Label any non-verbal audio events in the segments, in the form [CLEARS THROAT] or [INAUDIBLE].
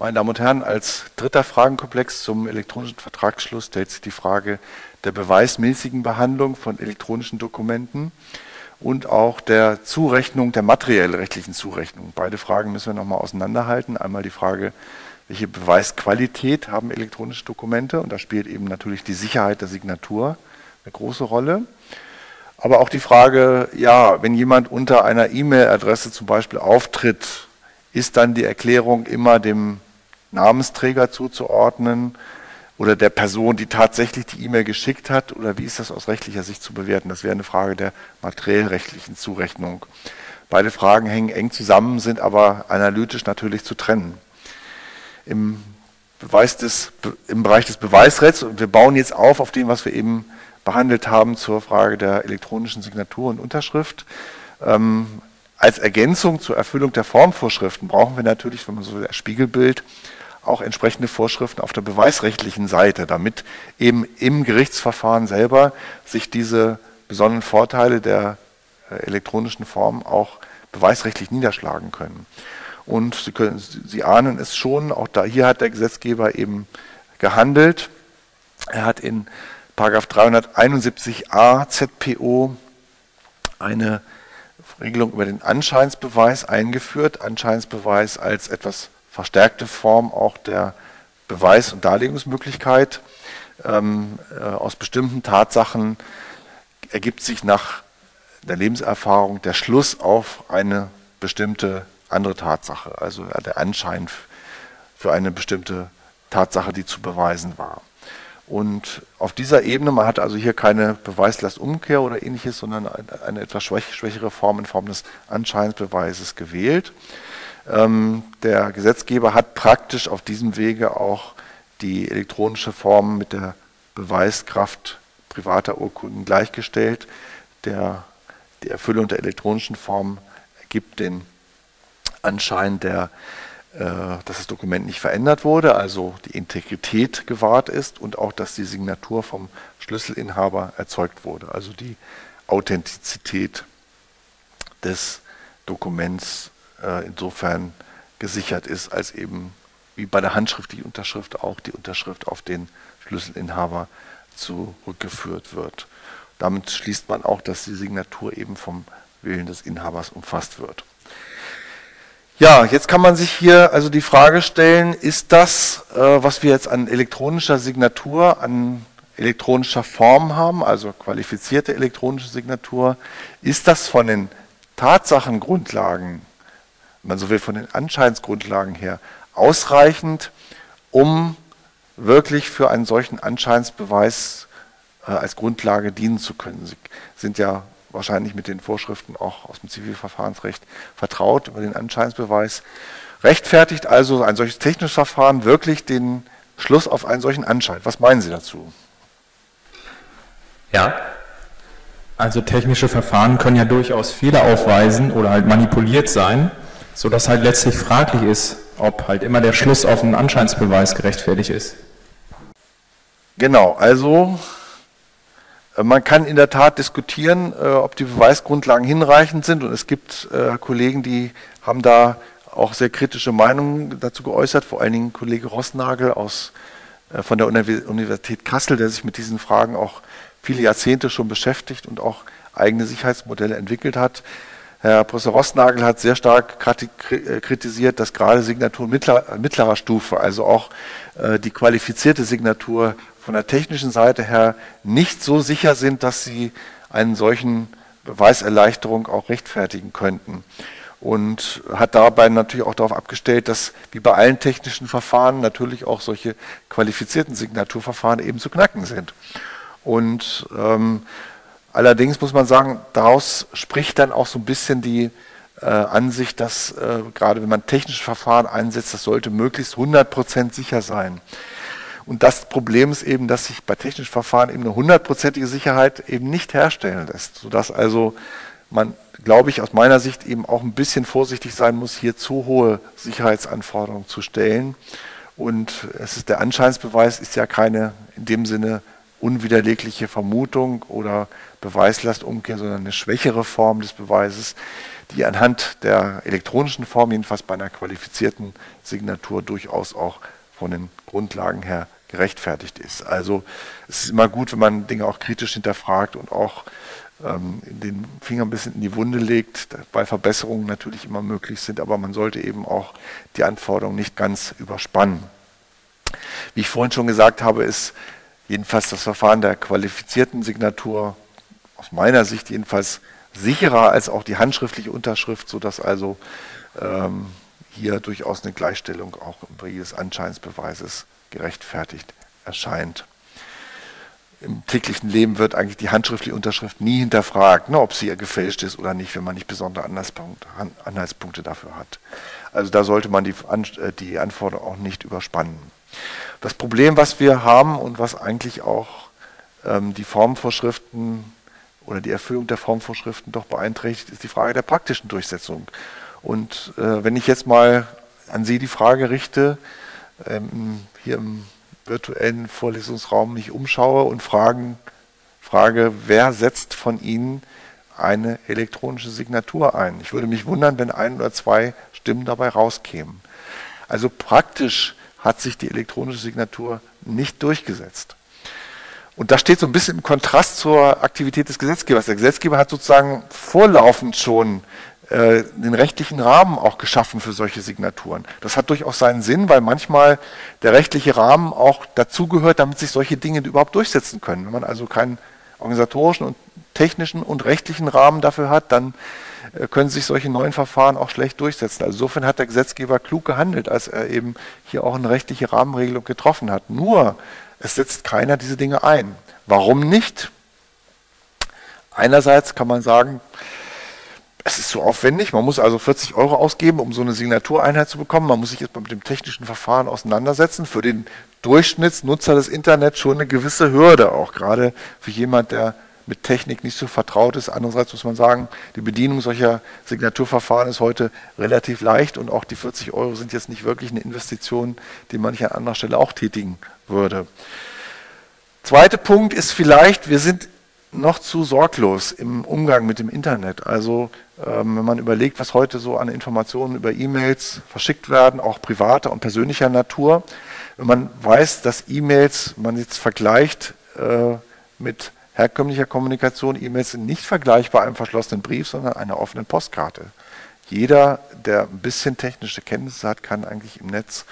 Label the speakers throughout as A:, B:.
A: Meine Damen und Herren, als dritter Fragenkomplex zum elektronischen Vertragsschluss stellt sich die Frage der beweismäßigen Behandlung von elektronischen Dokumenten und auch der Zurechnung, der materiell rechtlichen Zurechnung. Beide Fragen müssen wir nochmal auseinanderhalten. Einmal die Frage, welche Beweisqualität haben elektronische Dokumente? Und da spielt eben natürlich die Sicherheit der Signatur eine große Rolle. Aber auch die Frage, ja, wenn jemand unter einer E-Mail-Adresse zum Beispiel auftritt, ist dann die Erklärung immer dem Namensträger zuzuordnen oder der Person, die tatsächlich die E-Mail geschickt hat? Oder wie ist das aus rechtlicher Sicht zu bewerten? Das wäre eine Frage der materiellrechtlichen Zurechnung. Beide Fragen hängen eng zusammen, sind aber analytisch natürlich zu trennen. Im, Beweis des, im Bereich des Beweisrechts, und wir bauen jetzt auf auf dem, was wir eben behandelt haben zur Frage der elektronischen Signatur und Unterschrift. Ähm, als Ergänzung zur Erfüllung der Formvorschriften brauchen wir natürlich, wenn man so will, das Spiegelbild, auch entsprechende Vorschriften auf der beweisrechtlichen Seite, damit eben im Gerichtsverfahren selber sich diese besonderen Vorteile der äh, elektronischen Form auch beweisrechtlich niederschlagen können. Und Sie, können, Sie ahnen es schon, auch da hier hat der Gesetzgeber eben gehandelt. Er hat in 371a ZPO eine Regelung über den Anscheinsbeweis eingeführt. Anscheinsbeweis als etwas verstärkte Form auch der Beweis- und Darlegungsmöglichkeit. Ähm, äh, aus bestimmten Tatsachen ergibt sich nach der Lebenserfahrung der Schluss auf eine bestimmte andere Tatsache, also der Anschein für eine bestimmte Tatsache, die zu beweisen war. Und auf dieser Ebene, man hat also hier keine Beweislastumkehr oder ähnliches, sondern eine etwas schwächere Form in Form des Anscheinsbeweises gewählt. Ähm, der Gesetzgeber hat praktisch auf diesem Wege auch die elektronische Form mit der Beweiskraft privater Urkunden gleichgestellt. Der, die Erfüllung der elektronischen Form ergibt den Anschein der äh, dass das Dokument nicht verändert wurde, also die Integrität gewahrt ist und auch, dass die Signatur vom Schlüsselinhaber erzeugt wurde, also die Authentizität des Dokuments äh, insofern gesichert ist, als eben wie bei der handschriftlichen Unterschrift auch die Unterschrift auf den Schlüsselinhaber zurückgeführt wird. Damit schließt man auch, dass die Signatur eben vom Willen des Inhabers umfasst wird. Ja, jetzt kann man sich hier also die Frage stellen, ist das, äh, was wir jetzt an elektronischer Signatur, an elektronischer Form haben, also qualifizierte elektronische Signatur, ist das von den Tatsachengrundlagen, wenn man so will, von den Anscheinsgrundlagen her ausreichend, um wirklich für einen solchen Anscheinsbeweis äh, als Grundlage dienen zu können? Sie sind ja wahrscheinlich mit den Vorschriften auch aus dem Zivilverfahrensrecht vertraut über den Anscheinsbeweis. Rechtfertigt also ein solches technisches Verfahren wirklich den Schluss auf einen solchen Anschein? Was meinen Sie dazu?
B: Ja, also technische Verfahren können ja durchaus Fehler aufweisen oder halt manipuliert sein, sodass halt letztlich fraglich ist, ob halt immer der Schluss auf einen Anscheinsbeweis gerechtfertigt ist.
A: Genau, also äh, man kann in der Tat diskutieren, äh, ob die Beweisgrundlagen hinreichend sind. Und es gibt äh, Kollegen, die haben da auch sehr kritische Meinungen dazu geäußert, vor allen Dingen Kollege Rossnagel aus, von der Universität Kassel, der sich mit diesen Fragen auch viele Jahrzehnte schon beschäftigt und auch eigene Sicherheitsmodelle entwickelt hat. Herr Professor Rossnagel hat sehr stark kritisiert, dass gerade Signaturen mittlerer, mittlerer Stufe, also auch die qualifizierte Signatur von der technischen Seite her nicht so sicher sind, dass sie einen solchen Beweiserleichterung auch rechtfertigen könnten. Und hat dabei natürlich auch darauf abgestellt, dass wie bei allen technischen Verfahren natürlich auch solche qualifizierten Signaturverfahren eben zu knacken sind. Und ähm, allerdings muss man sagen, daraus spricht dann auch so ein bisschen die äh, Ansicht, dass äh, gerade wenn man technische Verfahren einsetzt, das sollte möglichst 100% sicher sein. Und das Problem ist eben, dass sich bei technischen Verfahren eben eine hundertprozentige Sicherheit eben nicht herstellen lässt, sodass also man, glaube ich, aus meiner Sicht eben auch ein bisschen vorsichtig sein muss, hier zu hohe Sicherheitsanforderungen zu stellen. Und es ist der Anscheinsbeweis ist ja keine in dem Sinne unwiderlegliche Vermutung oder Beweislastumkehr, sondern eine schwächere Form des Beweises, die anhand der elektronischen Form, jedenfalls bei einer qualifizierten Signatur, durchaus auch von den Grundlagen her gerechtfertigt ist. Also es ist immer gut, wenn man Dinge auch kritisch hinterfragt und auch ähm, den Finger ein bisschen in die Wunde legt, weil Verbesserungen natürlich immer möglich sind, aber man sollte eben auch die Anforderungen nicht ganz überspannen. Wie ich vorhin schon gesagt habe, ist jedenfalls das Verfahren der qualifizierten Signatur aus meiner Sicht jedenfalls sicherer als auch die handschriftliche Unterschrift, sodass also ähm, hier durchaus eine Gleichstellung auch im Bereich des Anscheinsbeweises gerechtfertigt erscheint. Im täglichen Leben wird eigentlich die handschriftliche Unterschrift nie hinterfragt, ne, ob sie gefälscht ist oder nicht, wenn man nicht besondere Anhaltspunkte, Anhaltspunkte dafür hat. Also da sollte man die, äh, die Anforderung auch nicht überspannen. Das Problem, was wir haben und was eigentlich auch ähm, die Formvorschriften oder die Erfüllung der Formvorschriften doch beeinträchtigt, ist die Frage der praktischen Durchsetzung. Und äh, wenn ich jetzt mal an Sie die Frage richte, ähm, hier im virtuellen Vorlesungsraum mich umschaue und fragen, frage, wer setzt von Ihnen eine elektronische Signatur ein? Ich würde mich wundern, wenn ein oder zwei Stimmen dabei rauskämen. Also praktisch hat sich die elektronische Signatur nicht durchgesetzt. Und das steht so ein bisschen im Kontrast zur Aktivität des Gesetzgebers. Der Gesetzgeber hat sozusagen vorlaufend schon äh, den rechtlichen Rahmen auch geschaffen für solche Signaturen. Das hat durchaus seinen Sinn, weil manchmal der rechtliche Rahmen auch dazugehört, damit sich solche Dinge überhaupt durchsetzen können. Wenn man also keinen organisatorischen und technischen und rechtlichen Rahmen dafür hat, dann äh, können sich solche neuen Verfahren auch schlecht durchsetzen. Also insofern hat der Gesetzgeber klug gehandelt, als er eben hier auch eine rechtliche Rahmenregelung getroffen hat. Nur es setzt keiner diese Dinge ein. Warum nicht? Einerseits kann man sagen, es ist zu aufwendig. Man muss also 40 Euro ausgeben, um so eine Signatureinheit zu bekommen. Man muss sich jetzt mit dem technischen Verfahren auseinandersetzen. Für den Durchschnittsnutzer des Internets schon eine gewisse Hürde, auch gerade für jemand, der mit Technik nicht so vertraut ist. Andererseits muss man sagen, die Bedienung solcher Signaturverfahren ist heute relativ leicht und auch die 40 Euro sind jetzt nicht wirklich eine Investition, die man nicht an anderer Stelle auch tätigen würde. Zweiter Punkt ist vielleicht, wir sind noch zu sorglos im Umgang mit dem Internet. Also ähm, wenn man überlegt, was heute so an Informationen über E-Mails verschickt werden, auch privater und persönlicher Natur, wenn man weiß, dass E-Mails, man jetzt vergleicht äh, mit herkömmlicher Kommunikation, E-Mails sind nicht vergleichbar einem verschlossenen Brief, sondern einer offenen Postkarte. Jeder, der ein bisschen technische Kenntnisse hat, kann eigentlich im Netz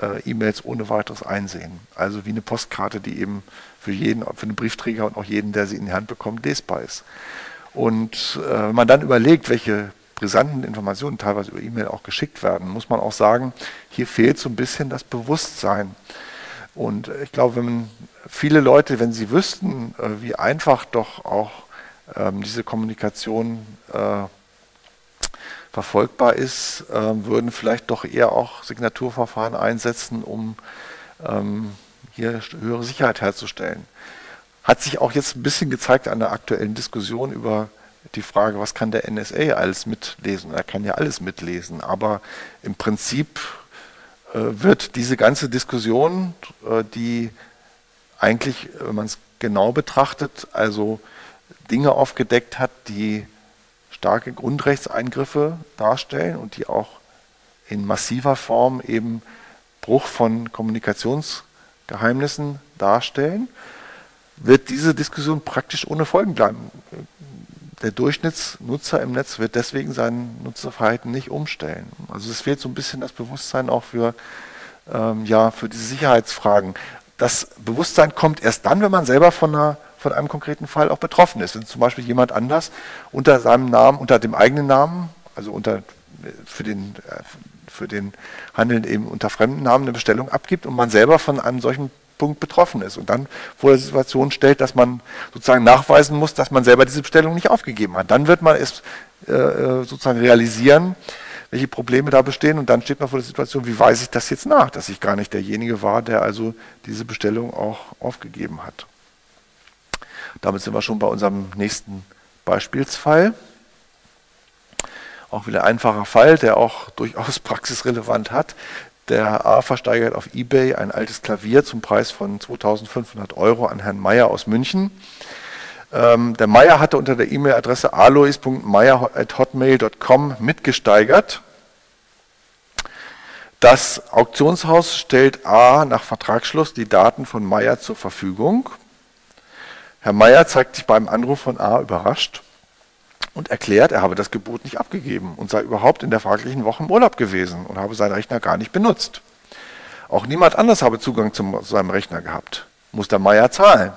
A: äh, E-Mails ohne weiteres einsehen. Also wie eine Postkarte, die eben für jeden, für den Briefträger und auch jeden, der sie in die Hand bekommt, lesbar ist. Und äh, wenn man dann überlegt, welche brisanten Informationen teilweise über E-Mail auch geschickt werden, muss man auch sagen, hier fehlt so ein bisschen das Bewusstsein. Und ich glaube, wenn viele Leute, wenn sie wüssten, äh, wie einfach doch auch ähm, diese Kommunikation äh, verfolgbar ist, äh, würden vielleicht doch eher auch Signaturverfahren einsetzen, um ähm, hier höhere Sicherheit herzustellen. Hat sich auch jetzt ein bisschen gezeigt an der aktuellen Diskussion über die Frage, was kann der NSA alles mitlesen? Er kann ja alles mitlesen, aber im Prinzip wird diese ganze Diskussion, äh, die eigentlich, wenn man es genau betrachtet, also Dinge aufgedeckt hat, die starke Grundrechtseingriffe darstellen und die auch in massiver Form eben Bruch von Kommunikationsgeheimnissen darstellen, wird diese Diskussion praktisch ohne Folgen bleiben. Der Durchschnittsnutzer im Netz wird deswegen sein Nutzerverhalten nicht umstellen. Also es fehlt so ein bisschen das Bewusstsein auch für, ähm, ja, für diese Sicherheitsfragen. Das Bewusstsein kommt erst dann, wenn man selber von einer von einem konkreten Fall auch betroffen ist. Wenn zum Beispiel jemand anders unter seinem Namen, unter dem eigenen Namen, also unter, für den, äh, für den Handeln eben unter fremden Namen eine Bestellung abgibt und man selber von einem solchen Punkt betroffen ist und dann vor der Situation stellt, dass man sozusagen nachweisen muss, dass man selber diese Bestellung nicht aufgegeben hat. Dann wird man es äh, äh, sozusagen realisieren, welche Probleme da bestehen und dann steht man vor der Situation, wie weise ich das jetzt nach, dass ich gar nicht derjenige war, der also diese Bestellung auch aufgegeben hat. Damit sind wir schon bei unserem nächsten Beispielsfall. Auch wieder ein einfacher Fall, der auch durchaus praxisrelevant hat. Der A. versteigert auf Ebay ein altes Klavier zum Preis von 2500 Euro an Herrn Meier aus München. Ähm, der Meier hatte unter der E-Mail-Adresse alois.meier.hotmail.com mitgesteigert. Das Auktionshaus stellt A nach Vertragsschluss die Daten von Meier zur Verfügung. Herr Meier zeigt sich beim Anruf von A überrascht und erklärt, er habe das Gebot nicht abgegeben und sei überhaupt in der fraglichen Woche im Urlaub gewesen und habe seinen Rechner gar nicht benutzt. Auch niemand anders habe Zugang zu seinem Rechner gehabt. Muss der Meier zahlen.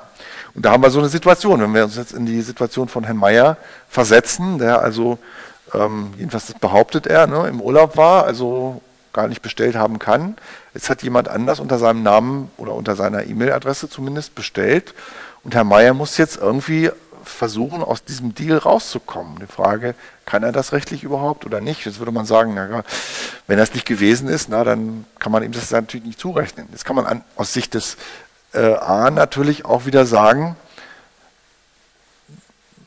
A: Und da haben wir so eine Situation, wenn wir uns jetzt in die Situation von Herrn Meier versetzen, der also, ähm, jedenfalls behauptet er, ne, im Urlaub war, also gar nicht bestellt haben kann. Jetzt hat jemand anders unter seinem Namen oder unter seiner E-Mail-Adresse zumindest bestellt. Und Herr Meier muss jetzt irgendwie versuchen, aus diesem Deal rauszukommen. Die Frage, kann er das rechtlich überhaupt oder nicht? Jetzt würde man sagen, na, wenn das nicht gewesen ist, na, dann kann man ihm das natürlich nicht zurechnen. Jetzt kann man an, aus Sicht des äh, A natürlich auch wieder sagen,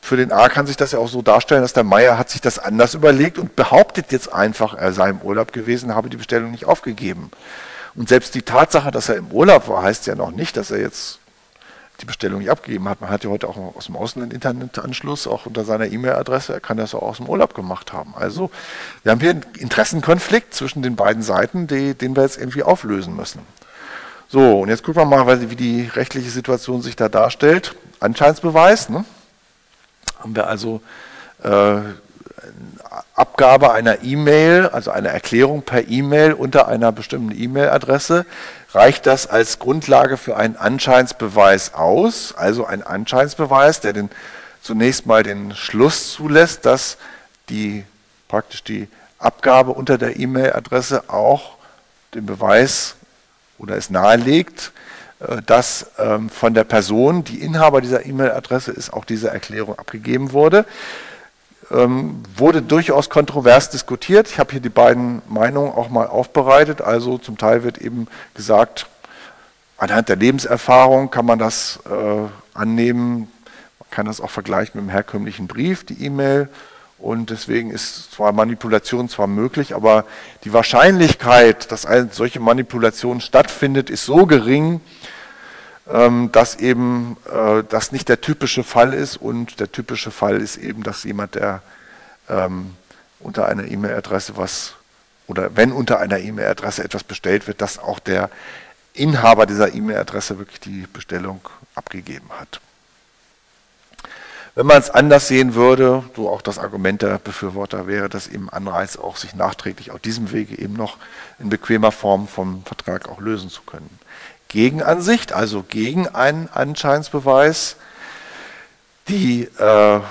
A: für den A kann sich das ja auch so darstellen, dass der Meier hat sich das anders überlegt und behauptet jetzt einfach, er sei im Urlaub gewesen, habe die Bestellung nicht aufgegeben. Und selbst die Tatsache, dass er im Urlaub war, heißt ja noch nicht, dass er jetzt die Bestellung nicht abgegeben hat. Man hat ja heute auch aus dem Ausland Internetanschluss, auch unter seiner E-Mail-Adresse, er kann das auch aus dem Urlaub gemacht haben. Also wir haben hier einen Interessenkonflikt zwischen den beiden Seiten, die, den wir jetzt irgendwie auflösen müssen. So, und jetzt gucken wir mal, wie die rechtliche Situation sich da darstellt. Anscheinsbeweis, ne? haben wir also äh, Abgabe einer E-Mail, also eine Erklärung per E-Mail unter einer bestimmten E-Mail-Adresse. Reicht das als Grundlage für einen Anscheinsbeweis aus? Also ein Anscheinsbeweis, der den, zunächst mal den Schluss zulässt, dass die praktisch die Abgabe unter der E-Mail-Adresse auch den Beweis oder es nahelegt, äh, dass ähm, von der Person, die Inhaber dieser E-Mail-Adresse ist, auch diese Erklärung abgegeben wurde. Ähm, wurde durchaus kontrovers diskutiert. Ich habe hier die beiden Meinungen auch mal aufbereitet. Also zum Teil wird eben gesagt, anhand der Lebenserfahrung kann man das äh, annehmen. Man kann das auch vergleichen mit dem herkömmlichen Brief, die E-Mail. Und deswegen ist zwar Manipulation zwar möglich, aber die Wahrscheinlichkeit, dass eine solche Manipulation stattfindet, ist so gering, dass eben äh, das nicht der typische Fall ist. Und der typische Fall ist eben, dass jemand, der ähm, unter einer E-Mail-Adresse was oder wenn unter einer E-Mail-Adresse etwas bestellt wird, dass auch der Inhaber dieser E-Mail-Adresse wirklich die Bestellung abgegeben hat. Wenn man es anders sehen würde, so auch das Argument der Befürworter wäre, dass eben Anreiz auch sich nachträglich auf diesem Wege eben noch in bequemer Form vom Vertrag auch lösen zu können. Gegenansicht, also gegen einen Anscheinsbeweis, die, äh, äh,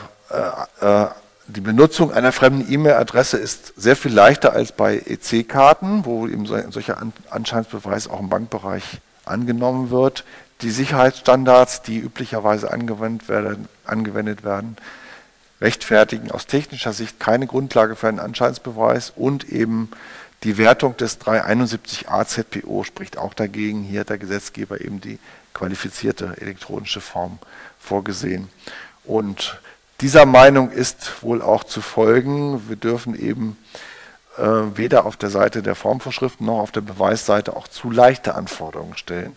A: äh die Benutzung einer fremden E-Mail-Adresse ist sehr viel leichter als bei EC-Karten, wo eben so solcher Anscheinsbeweis auch im Bankbereich angenommen wird. Die Sicherheitsstandards, die üblicherweise angewendet werden, angewendet werden, rechtfertigen aus technischer Sicht keine Grundlage für einen Anscheinsbeweis und eben die Wertung des 371a ZPO spricht auch dagegen. Hier hat der Gesetzgeber eben die qualifizierte elektronische Form vorgesehen. Und dieser Meinung ist wohl auch zu folgen. Wir dürfen eben äh, weder auf der Seite der Formvorschriften noch auf der Beweisseite auch zu leichte Anforderungen stellen.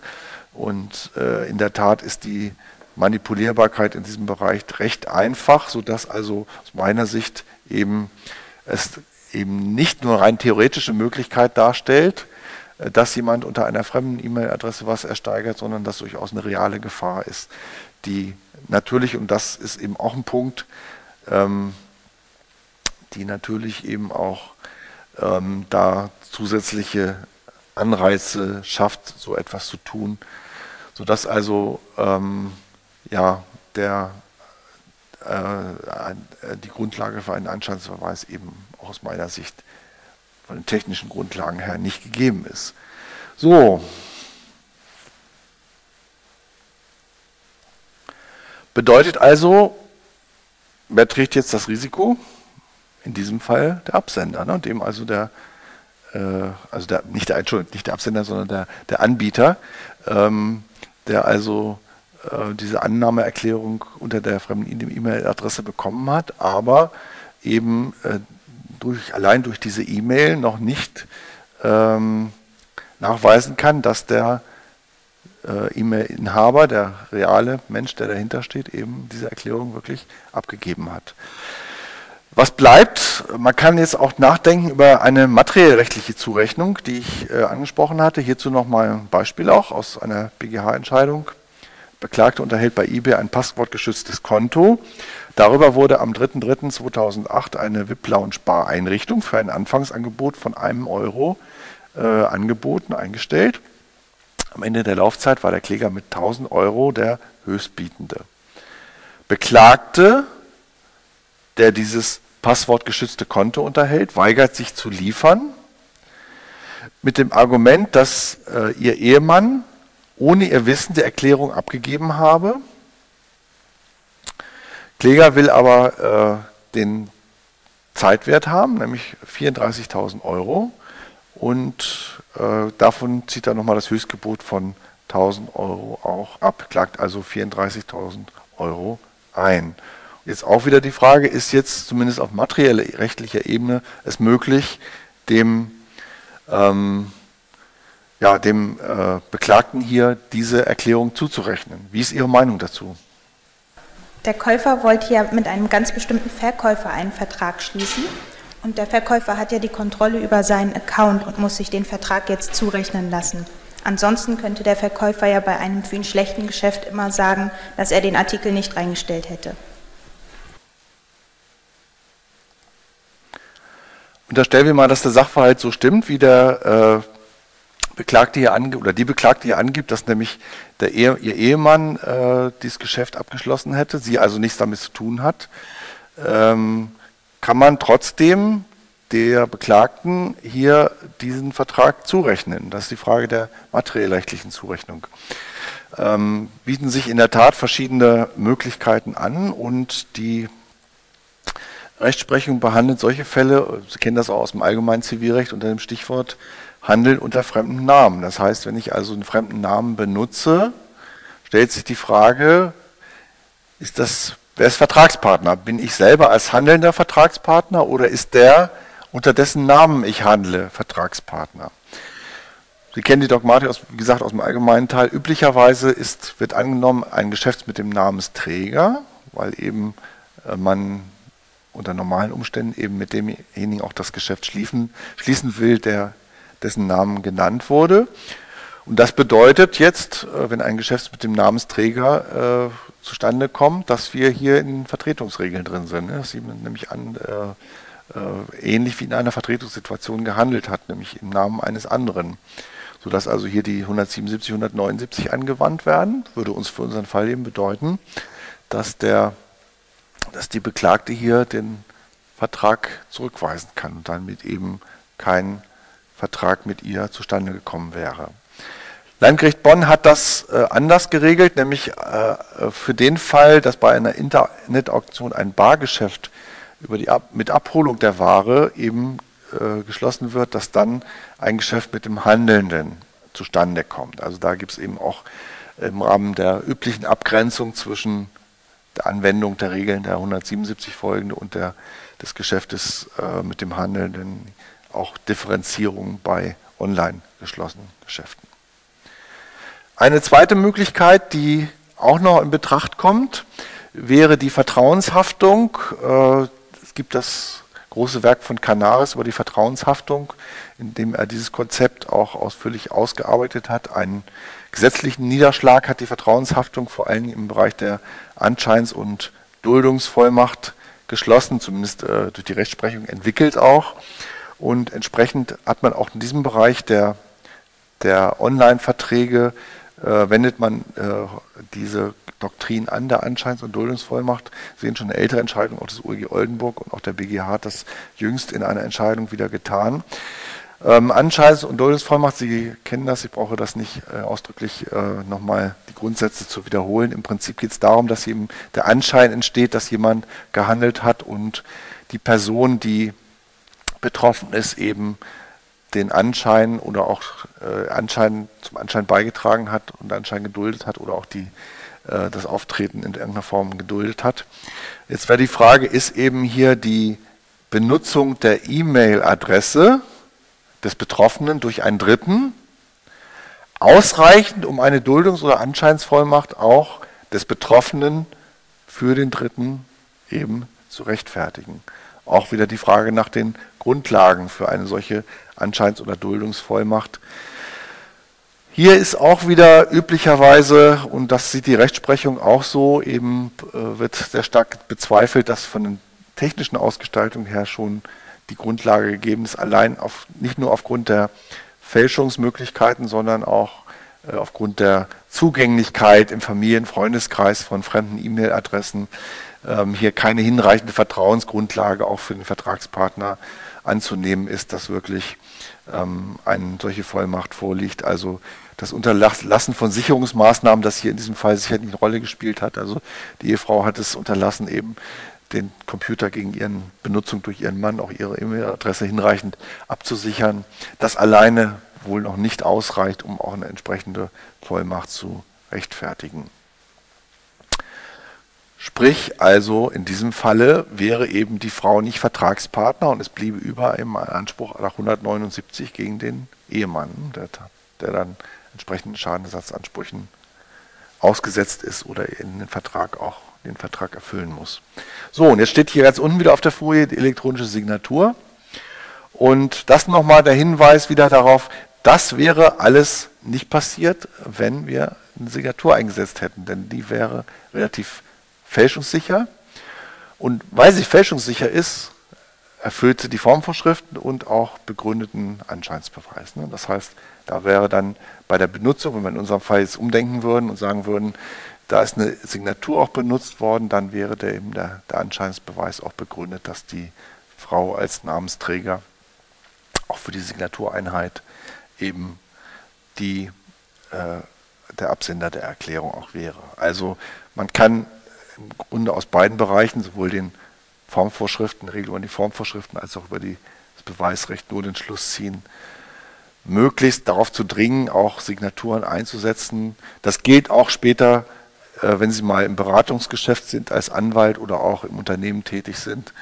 A: Und äh, in der Tat ist die Manipulierbarkeit in diesem Bereich recht einfach, sodass also aus meiner Sicht eben es eben nicht nur rein theoretische Möglichkeit darstellt, äh, dass jemand unter einer fremden E-Mail-Adresse was ersteigert, sondern dass durchaus eine reale Gefahr ist, die natürlich, und das ist eben auch ein Punkt, ähm, die natürlich eben auch ähm, da zusätzliche Anreize schafft, so etwas zu tun, sodass also ähm, ja, der, die Grundlage für einen Anstandsverweis eben aus meiner Sicht von den technischen Grundlagen her nicht gegeben ist. So. Bedeutet also, wer trägt jetzt das Risiko? In diesem Fall der Absender, ne, dem also der, äh, also der, nicht der, nicht der Absender, sondern der, der Anbieter ähm, der also äh, diese Annahmeerklärung unter der fremden E-Mail-Adresse bekommen hat, aber eben äh, durch, allein durch diese E-Mail noch nicht ähm, nachweisen kann, dass der äh, E-Mail-Inhaber, der reale Mensch, der dahinter steht, eben diese Erklärung wirklich abgegeben hat. Was bleibt? Man kann jetzt auch nachdenken über eine materiellrechtliche Zurechnung, die ich äh, angesprochen hatte. Hierzu nochmal ein Beispiel auch aus einer BGH-Entscheidung. Beklagte unterhält bei eBay ein passwortgeschütztes Konto. Darüber wurde am 3.3.2008 eine VIP-Lounge-Bar-Einrichtung für ein Anfangsangebot von einem Euro äh, angeboten, eingestellt. Am Ende der Laufzeit war der Kläger mit 1000 Euro der Höchstbietende. Beklagte, der dieses passwortgeschützte Konto unterhält, weigert sich zu liefern, mit dem Argument, dass äh, ihr Ehemann ohne ihr Wissen die Erklärung abgegeben habe. Kläger will aber äh, den Zeitwert haben, nämlich 34.000 Euro. Und äh, davon zieht er nochmal das Höchstgebot von 1.000 Euro auch ab, klagt also 34.000 Euro ein. Jetzt auch wieder die Frage, ist jetzt zumindest auf materieller rechtlicher Ebene es möglich, dem, ähm, ja, dem äh, Beklagten hier diese Erklärung zuzurechnen? Wie ist Ihre Meinung dazu?
C: Der Käufer wollte ja mit einem ganz bestimmten Verkäufer einen Vertrag schließen. Und der Verkäufer hat ja die Kontrolle über seinen Account und muss sich den Vertrag jetzt zurechnen lassen. Ansonsten könnte der Verkäufer ja bei einem für ihn schlechten Geschäft immer sagen, dass er den Artikel nicht reingestellt hätte.
A: Unterstellen wir mal, dass der Sachverhalt so stimmt, wie der äh, Beklagte hier angibt, oder die Beklagte hier angibt, dass nämlich der Ehe, ihr Ehemann äh, dieses Geschäft abgeschlossen hätte, sie also nichts damit zu tun hat, ähm, kann man trotzdem der Beklagten hier diesen Vertrag zurechnen. Das ist die Frage der materiellrechtlichen Zurechnung. Ähm, bieten sich in der Tat verschiedene Möglichkeiten an und die Rechtsprechung behandelt solche Fälle, Sie kennen das auch aus dem allgemeinen Zivilrecht unter dem Stichwort Handeln unter fremden Namen. Das heißt, wenn ich also einen fremden Namen benutze, stellt sich die Frage, ist das, wer ist Vertragspartner? Bin ich selber als handelnder Vertragspartner oder ist der, unter dessen Namen ich handle, Vertragspartner? Sie kennen die Dogmatik, aus, wie gesagt, aus dem allgemeinen Teil. Üblicherweise ist, wird angenommen ein Geschäft mit dem Namensträger, weil eben äh, man unter normalen Umständen eben mit demjenigen auch das Geschäft schließen, schließen will, der, dessen Namen genannt wurde. Und das bedeutet jetzt, äh, wenn ein Geschäft mit dem Namensträger äh, zustande kommt, dass wir hier in Vertretungsregeln drin sind. Ne? Dass sie nämlich an, äh, äh, ähnlich wie in einer Vertretungssituation gehandelt hat, nämlich im Namen eines anderen. Sodass also hier die 177, 179 angewandt werden, würde uns für unseren Fall eben bedeuten, dass der dass die Beklagte hier den Vertrag zurückweisen kann und damit eben kein Vertrag mit ihr zustande gekommen wäre. Landgericht Bonn hat das äh, anders geregelt, nämlich äh, für den Fall, dass bei einer Internetauktion ein Bargeschäft über die Ab mit Abholung der Ware eben äh, geschlossen wird, dass dann ein Geschäft mit dem Handelnden zustande kommt. Also da gibt es eben auch im Rahmen der üblichen Abgrenzung zwischen der Anwendung der Regeln der 177 folgende und der, des Geschäftes äh, mit dem Handelnden auch Differenzierung bei online geschlossenen Geschäften. Eine zweite Möglichkeit, die auch noch in Betracht kommt, wäre die Vertrauenshaftung. Äh, es gibt das große Werk von Canaris über die Vertrauenshaftung, in dem er dieses Konzept auch ausführlich ausgearbeitet hat. Einen gesetzlichen Niederschlag hat die Vertrauenshaftung vor allem im Bereich der Anscheins- und Duldungsvollmacht geschlossen, zumindest äh, durch die Rechtsprechung entwickelt auch. Und entsprechend hat man auch in diesem Bereich der, der Online-Verträge, äh, wendet man äh, diese Doktrin an der Anscheins- und Duldungsvollmacht. Sehen schon eine ältere Entscheidung, auch des UEG Oldenburg und auch der BGH hat das jüngst in einer Entscheidung wieder getan. Ähm, Anscheins- und Duldungsvollmacht, Sie kennen das, ich brauche das nicht äh, ausdrücklich äh, nochmal die Grundsätze zu wiederholen. Im Prinzip geht es darum, dass eben der Anschein entsteht, dass jemand gehandelt hat und die Person, die betroffen ist, eben den Anschein oder auch äh, Anschein zum Anschein beigetragen hat und Anschein geduldet hat oder auch die, äh, das Auftreten in irgendeiner Form geduldet hat. Jetzt wäre die Frage, ist eben hier die Benutzung der E-Mail-Adresse des Betroffenen durch einen Dritten ausreichend, um eine Duldungs- oder Anscheinsvollmacht auch des Betroffenen für den Dritten eben zu rechtfertigen. Auch wieder die Frage nach den Grundlagen für eine solche Anscheins- oder Duldungsvollmacht. Hier ist auch wieder üblicherweise, und das sieht die Rechtsprechung auch so, eben äh, wird sehr stark bezweifelt, dass von der technischen Ausgestaltung her schon die Grundlage gegeben ist, allein auf, nicht nur aufgrund der Fälschungsmöglichkeiten, sondern auch äh, aufgrund der Zugänglichkeit im Familien-, Freundeskreis von fremden E-Mail-Adressen ähm, hier keine hinreichende Vertrauensgrundlage auch für den Vertragspartner anzunehmen ist, dass wirklich ähm, eine solche Vollmacht vorliegt. Also das Unterlassen von Sicherungsmaßnahmen, das hier in diesem Fall sicher nicht eine Rolle gespielt hat. Also die Ehefrau hat es unterlassen, eben den Computer gegen ihren Benutzung durch ihren Mann, auch ihre E-Mail-Adresse hinreichend abzusichern. Das alleine wohl noch nicht ausreicht, um auch eine entsprechende Vollmacht zu rechtfertigen. Sprich also, in diesem Falle wäre eben die Frau nicht Vertragspartner und es bliebe über im Anspruch nach 179 gegen den Ehemann, der, der dann entsprechenden Schadensersatzansprüchen ausgesetzt ist oder in den Vertrag auch den Vertrag erfüllen muss. So, und jetzt steht hier ganz unten wieder auf der Folie die elektronische Signatur. Und das nochmal der Hinweis wieder darauf, das wäre alles nicht passiert, wenn wir eine Signatur eingesetzt hätten, denn die wäre relativ fälschungssicher. Und weil sie fälschungssicher ist, erfüllt sie die Formvorschriften und auch begründeten Anscheinsbeweis. Ne? Das heißt, da wäre dann bei der Benutzung, wenn wir in unserem Fall jetzt umdenken würden und sagen würden, da ist eine Signatur auch benutzt worden, dann wäre der eben der, der Anscheinsbeweis auch begründet, dass die Frau als Namensträger auch für die Signatureinheit eben die, äh, der Absender der Erklärung auch wäre. Also man kann im Grunde aus beiden Bereichen, sowohl den Formvorschriften, Regelungen die Formvorschriften, als auch über die, das Beweisrecht nur den Schluss ziehen, möglichst darauf zu dringen, auch Signaturen einzusetzen. Das gilt auch später, äh, wenn Sie mal im Beratungsgeschäft sind als Anwalt oder auch im Unternehmen tätig sind.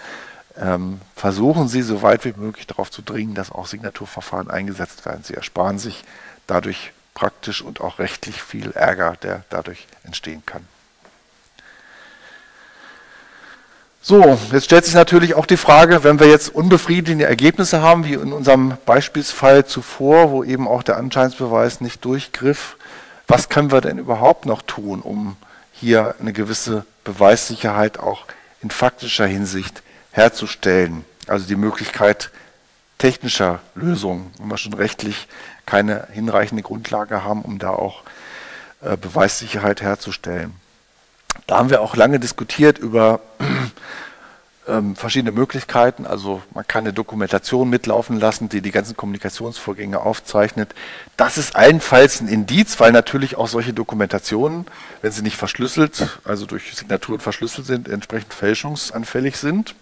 A: Ähm, versuchen Sie so weit wie möglich darauf zu dringen, dass auch Signaturverfahren eingesetzt werden. Sie ersparen sich dadurch praktisch und auch rechtlich viel Ärger, der dadurch entstehen kann. So, jetzt stellt sich natürlich auch die Frage, wenn wir jetzt unbefriedigende Ergebnisse haben, wie in unserem Beispielsfall zuvor, wo eben auch der Anscheinsbeweis nicht durchgriff, was können wir denn überhaupt noch tun, um hier eine gewisse Beweissicherheit auch in faktischer Hinsicht herzustellen? Also die Möglichkeit technischer Lösungen, wenn wir schon rechtlich keine hinreichende Grundlage haben, um da auch äh, Beweissicherheit herzustellen. Da haben wir auch lange diskutiert über [CLEARS THROAT] ähm, verschiedene Möglichkeiten. Also man kann eine Dokumentation mitlaufen lassen, die die ganzen Kommunikationsvorgänge aufzeichnet. Das ist allenfalls ein Indiz, weil natürlich auch solche Dokumentationen, wenn sie nicht verschlüsselt, also durch Signaturen verschlüsselt sind, entsprechend fälschungsanfällig sind.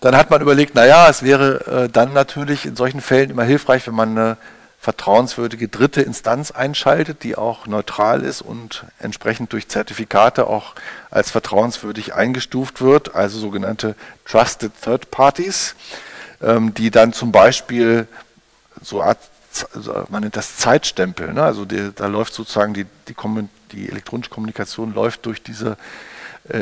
A: Dann hat man überlegt, naja, es wäre äh, dann natürlich in solchen Fällen immer hilfreich, wenn man eine vertrauenswürdige dritte Instanz einschaltet, die auch neutral ist und entsprechend durch Zertifikate auch als vertrauenswürdig eingestuft wird, also sogenannte Trusted Third Parties, ähm, die dann zum Beispiel so Art, man nennt das Zeitstempel, ne? also die, da läuft sozusagen die, die, die, elektronische Kommunikation läuft durch diese äh,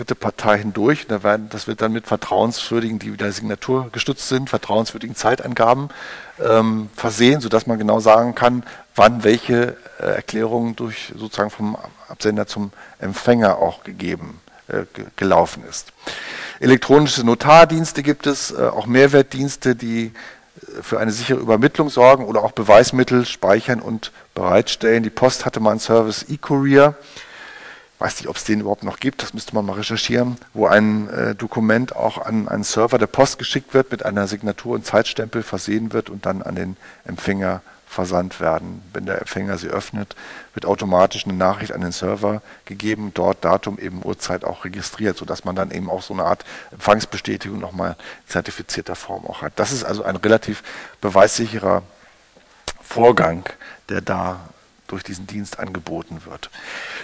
A: dritte Partei hindurch. Da werden, das wird dann mit vertrauenswürdigen, die wieder signaturgestützt sind, vertrauenswürdigen Zeitangaben ähm, versehen, sodass man genau sagen kann, wann welche äh, Erklärung durch sozusagen vom Absender zum Empfänger auch gegeben, äh, gelaufen ist. Elektronische Notardienste gibt es, äh, auch Mehrwertdienste, die äh, für eine sichere Übermittlung sorgen oder auch Beweismittel speichern und bereitstellen. Die Post hatte mal einen Service eCourier weiß nicht, ob es den überhaupt noch gibt, das müsste man mal recherchieren, wo ein äh, Dokument auch an einen Server der Post geschickt wird, mit einer Signatur und Zeitstempel versehen wird und dann an den Empfänger versandt werden. Wenn der Empfänger sie öffnet, wird automatisch eine Nachricht an den Server gegeben, dort Datum, eben Uhrzeit auch registriert, sodass man dann eben auch so eine Art Empfangsbestätigung nochmal zertifizierter Form auch hat. Das ist also ein relativ beweissicherer Vorgang, der da durch diesen Dienst angeboten wird.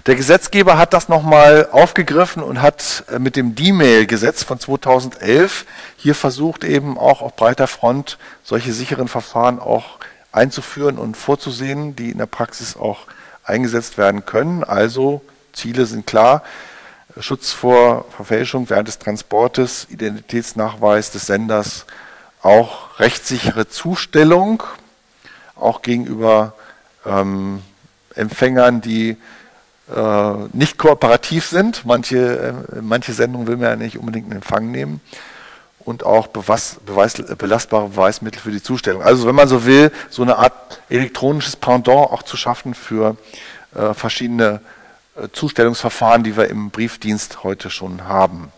A: Der Gesetzgeber hat das nochmal aufgegriffen und hat äh, mit dem D-Mail-Gesetz von 2011 hier versucht eben auch auf breiter Front solche sicheren Verfahren auch einzuführen und vorzusehen, die in der Praxis auch eingesetzt werden können. Also Ziele sind klar. Schutz vor Verfälschung während des Transportes, Identitätsnachweis des Senders, auch rechtssichere Zustellung, auch gegenüber ähm, Empfängern, die äh, nicht kooperativ sind. Manche, äh, manche Sendungen will man ja nicht unbedingt in Empfang nehmen. Und auch Beweis, Beweis, belastbare Beweismittel für die Zustellung. Also wenn man so will, so eine Art elektronisches Pendant auch zu schaffen für äh, verschiedene äh, Zustellungsverfahren, die wir im Briefdienst heute schon haben.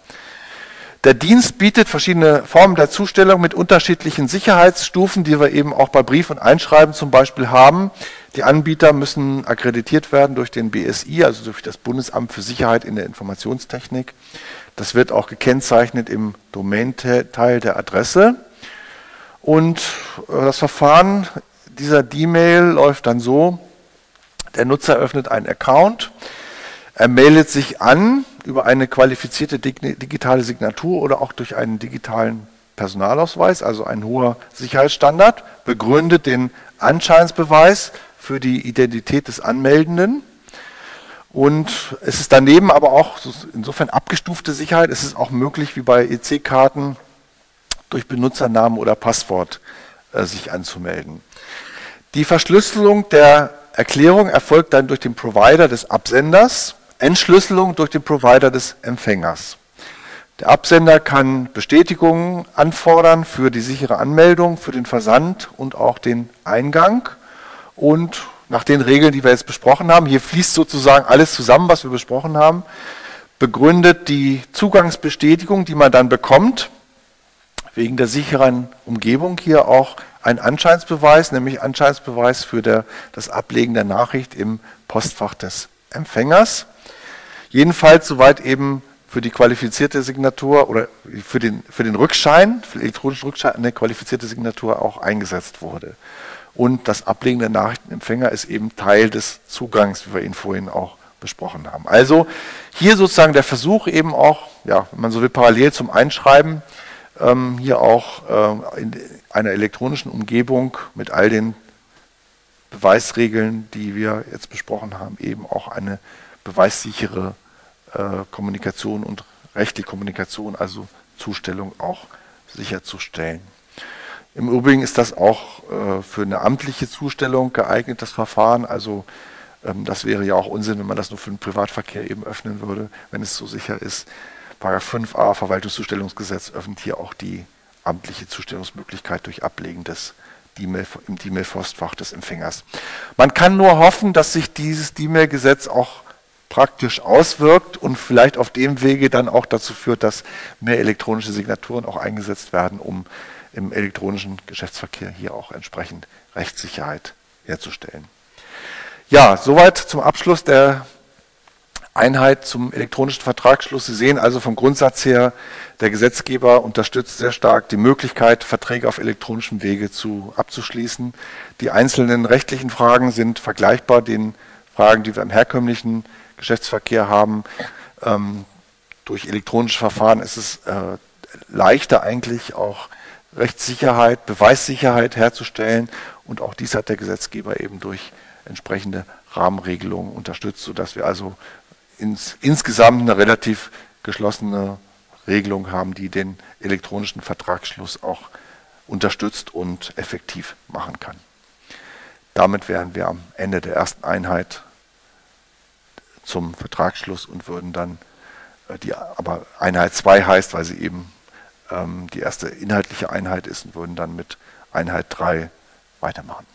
A: Der Dienst bietet verschiedene Formen der Zustellung mit unterschiedlichen Sicherheitsstufen, die wir eben auch bei Brief und Einschreiben zum Beispiel haben. Die Anbieter müssen akkreditiert werden durch den BSI, also durch das Bundesamt für Sicherheit in der Informationstechnik. Das wird auch gekennzeichnet im Domain-Teil der Adresse. Und äh, das Verfahren dieser D-Mail läuft dann so, der Nutzer öffnet einen Account, er meldet sich an über eine qualifizierte digitale Signatur oder auch durch einen digitalen Personalausweis, also ein hoher Sicherheitsstandard, begründet den Anscheinsbeweis für die Identität des Anmeldenden. Und es ist daneben aber auch insofern abgestufte Sicherheit. Es ist auch möglich, wie bei EC-Karten, durch Benutzernamen oder Passwort äh, sich anzumelden. Die Verschlüsselung der Erklärung erfolgt dann durch den Provider des Absenders Entschlüsselung durch den Provider des Empfängers. Der Absender kann Bestätigungen anfordern für die sichere Anmeldung, für den Versand und auch den Eingang. Und nach den Regeln, die wir jetzt besprochen haben, hier fließt sozusagen alles zusammen, was wir besprochen haben, begründet die Zugangsbestätigung, die man dann bekommt, wegen der sicheren Umgebung hier auch ein Anscheinsbeweis, nämlich Anscheinsbeweis für der, das Ablegen der Nachricht im Postfach des Empfängers. Jedenfalls, soweit eben für die qualifizierte Signatur oder für den, für den Rückschein, für den elektronischen Rückschein eine qualifizierte Signatur auch eingesetzt wurde. Und das Ablegen der Nachrichtenempfänger ist eben Teil des Zugangs, wie wir ihn vorhin auch besprochen haben. Also hier sozusagen der Versuch eben auch, ja, wenn man so will, parallel zum Einschreiben, ähm, hier auch äh, in einer elektronischen Umgebung mit all den Beweisregeln, die wir jetzt besprochen haben, eben auch eine beweissichere äh, Kommunikation und rechtliche Kommunikation, also Zustellung auch sicherzustellen. Im Übrigen ist das auch äh, für eine amtliche Zustellung geeignet, das Verfahren. Also ähm, das wäre ja auch Unsinn, wenn man das nur für den Privatverkehr eben öffnen würde, wenn es so sicher ist. Paragraph 5a Verwaltungszustellungsgesetz öffnet hier auch die amtliche Zustellungsmöglichkeit durch Ablegen des im D-Mail-Postfach des Empfängers. Man kann nur hoffen, dass sich dieses D-Mail-Gesetz auch praktisch auswirkt und vielleicht auf dem Wege dann auch dazu führt, dass mehr elektronische Signaturen auch eingesetzt werden, um im elektronischen Geschäftsverkehr hier auch entsprechend Rechtssicherheit herzustellen. Ja, soweit zum Abschluss der Einheit zum elektronischen Vertragsschluss. Sie sehen also vom Grundsatz her, der Gesetzgeber unterstützt sehr stark die Möglichkeit, Verträge auf elektronischem Wege zu, abzuschließen. Die einzelnen rechtlichen Fragen sind vergleichbar den Fragen, die wir im herkömmlichen Geschäftsverkehr haben. Ähm, durch elektronische Verfahren ist es äh, leichter eigentlich auch Rechtssicherheit, Beweissicherheit herzustellen und auch dies hat der Gesetzgeber eben durch entsprechende Rahmenregelungen unterstützt, sodass wir also ins, insgesamt eine relativ geschlossene Regelung haben, die den elektronischen Vertragsschluss auch unterstützt und effektiv machen kann. Damit wären wir am Ende der ersten Einheit zum Vertragsschluss und würden dann, äh, die aber Einheit 2 heißt, weil sie eben ähm, die erste inhaltliche Einheit ist und würden dann mit Einheit 3 weitermachen.